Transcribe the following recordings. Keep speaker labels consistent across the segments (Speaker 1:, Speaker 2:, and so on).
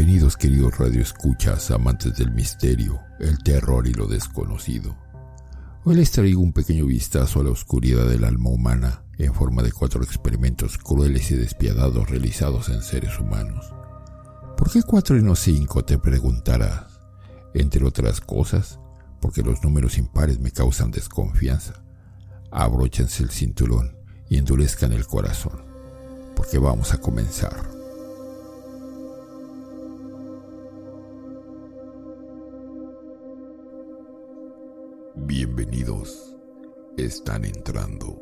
Speaker 1: Bienvenidos queridos radioescuchas, amantes del misterio, el terror y lo desconocido. Hoy les traigo un pequeño vistazo a la oscuridad del alma humana en forma de cuatro experimentos crueles y despiadados realizados en seres humanos. ¿Por qué cuatro y no cinco? te preguntarás. Entre otras cosas, porque los números impares me causan desconfianza. Abróchense el cinturón y endurezcan el corazón, porque vamos a comenzar. Bienvenidos. Están entrando.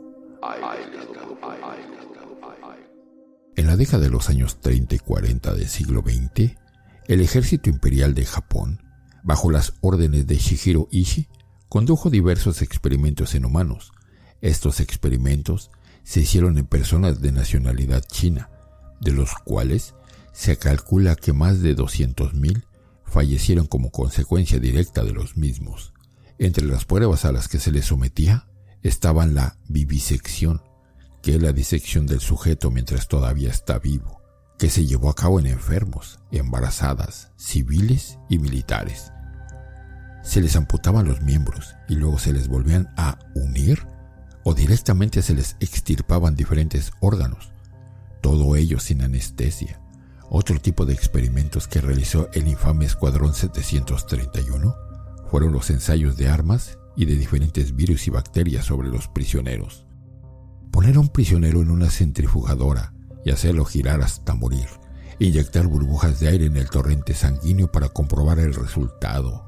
Speaker 1: En la década de los años 30 y 40 del siglo XX, el ejército imperial de Japón, bajo las órdenes de Shihiro Ishii, condujo diversos experimentos en humanos. Estos experimentos se hicieron en personas de nacionalidad china, de los cuales se calcula que más de 200.000 fallecieron como consecuencia directa de los mismos. Entre las pruebas a las que se les sometía estaban la vivisección, que es la disección del sujeto mientras todavía está vivo, que se llevó a cabo en enfermos, embarazadas, civiles y militares. Se les amputaban los miembros y luego se les volvían a unir o directamente se les extirpaban diferentes órganos, todo ello sin anestesia. Otro tipo de experimentos que realizó el infame Escuadrón 731 fueron los ensayos de armas y de diferentes virus y bacterias sobre los prisioneros. Poner a un prisionero en una centrifugadora y hacerlo girar hasta morir, inyectar burbujas de aire en el torrente sanguíneo para comprobar el resultado.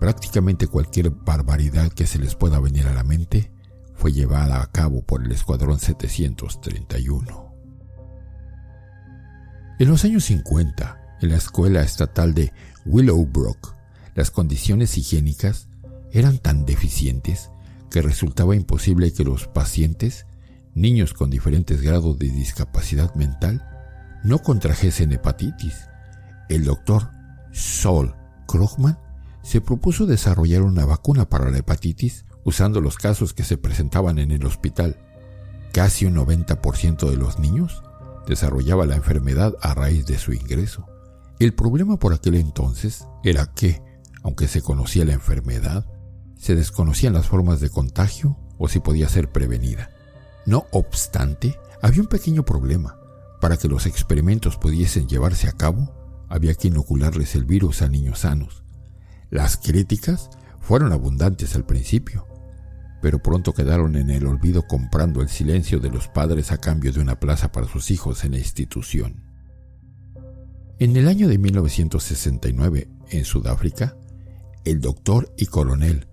Speaker 1: Prácticamente cualquier barbaridad que se les pueda venir a la mente fue llevada a cabo por el Escuadrón 731. En los años 50, en la escuela estatal de Willowbrook, las condiciones higiénicas eran tan deficientes que resultaba imposible que los pacientes, niños con diferentes grados de discapacidad mental, no contrajesen hepatitis. El doctor Saul Krugman se propuso desarrollar una vacuna para la hepatitis usando los casos que se presentaban en el hospital. Casi un 90% de los niños desarrollaba la enfermedad a raíz de su ingreso. El problema por aquel entonces era que aunque se conocía la enfermedad, se desconocían las formas de contagio o si podía ser prevenida. No obstante, había un pequeño problema. Para que los experimentos pudiesen llevarse a cabo, había que inocularles el virus a niños sanos. Las críticas fueron abundantes al principio, pero pronto quedaron en el olvido comprando el silencio de los padres a cambio de una plaza para sus hijos en la institución. En el año de 1969, en Sudáfrica, el doctor y coronel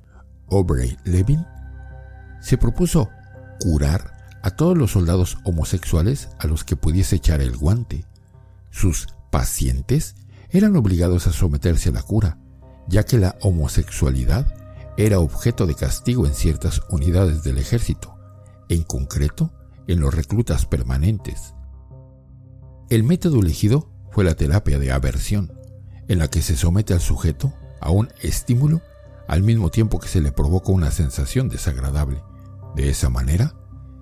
Speaker 1: Aubrey Levin se propuso curar a todos los soldados homosexuales a los que pudiese echar el guante. Sus pacientes eran obligados a someterse a la cura, ya que la homosexualidad era objeto de castigo en ciertas unidades del ejército, en concreto en los reclutas permanentes. El método elegido fue la terapia de aversión, en la que se somete al sujeto a un estímulo al mismo tiempo que se le provoca una sensación desagradable. De esa manera,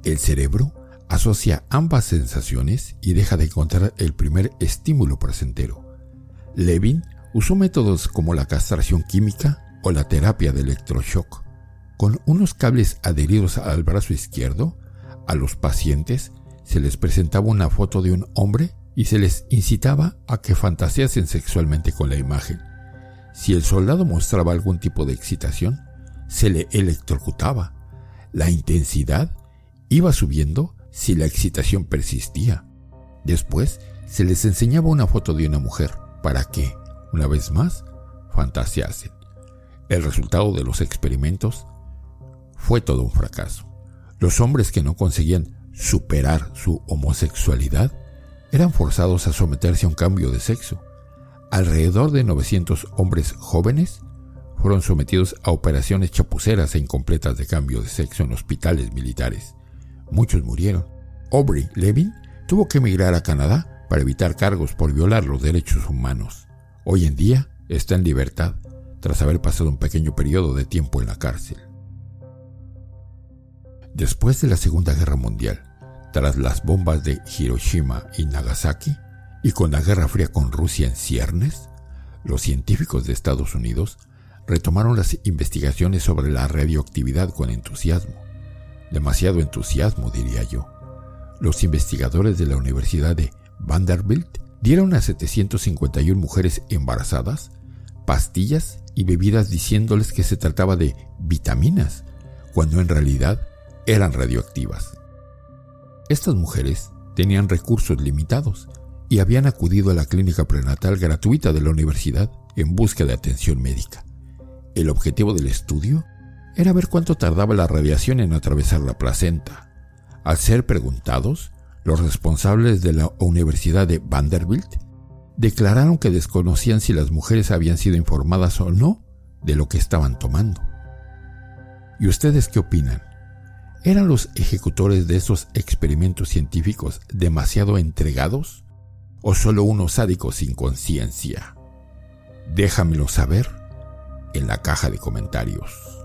Speaker 1: el cerebro asocia ambas sensaciones y deja de encontrar el primer estímulo placentero. Levin usó métodos como la castración química o la terapia de electroshock. Con unos cables adheridos al brazo izquierdo, a los pacientes se les presentaba una foto de un hombre y se les incitaba a que fantaseasen sexualmente con la imagen. Si el soldado mostraba algún tipo de excitación, se le electrocutaba. La intensidad iba subiendo si la excitación persistía. Después se les enseñaba una foto de una mujer para que, una vez más, fantaseasen. El resultado de los experimentos fue todo un fracaso. Los hombres que no conseguían superar su homosexualidad eran forzados a someterse a un cambio de sexo alrededor de 900 hombres jóvenes fueron sometidos a operaciones chapuceras e incompletas de cambio de sexo en hospitales militares. Muchos murieron. Aubrey Levin tuvo que emigrar a Canadá para evitar cargos por violar los derechos humanos. Hoy en día está en libertad tras haber pasado un pequeño periodo de tiempo en la cárcel. Después de la Segunda Guerra Mundial, tras las bombas de Hiroshima y Nagasaki, Y con la Guerra Fría con Rusia en ciernes, los científicos de Estados Unidos retomaron las investigaciones sobre la radioactividad con entusiasmo. Demasiado entusiasmo, diría yo. Los investigadores de la Universidad de Vanderbilt dieron a 751 mujeres embarazadas pastillas y bebidas diciéndoles que se trataba de vitaminas, cuando en realidad eran radioactivas. Estas mujeres tenían recursos limitados y habían acudido a la clínica prenatal gratuita de la universidad en busca de atención médica. El objetivo del estudio era ver cuánto tardaba la radiación en atravesar la placenta. Al ser preguntados, los responsables de la Universidad de Vanderbilt declararon que desconocían si las mujeres habían sido informadas o no de lo que estaban tomando. ¿Y ustedes qué opinan? ¿Eran los ejecutores de esos experimentos científicos demasiado entregados o solo unos sádicos sin conciencia? Déjamelo saber en la caja de comentarios.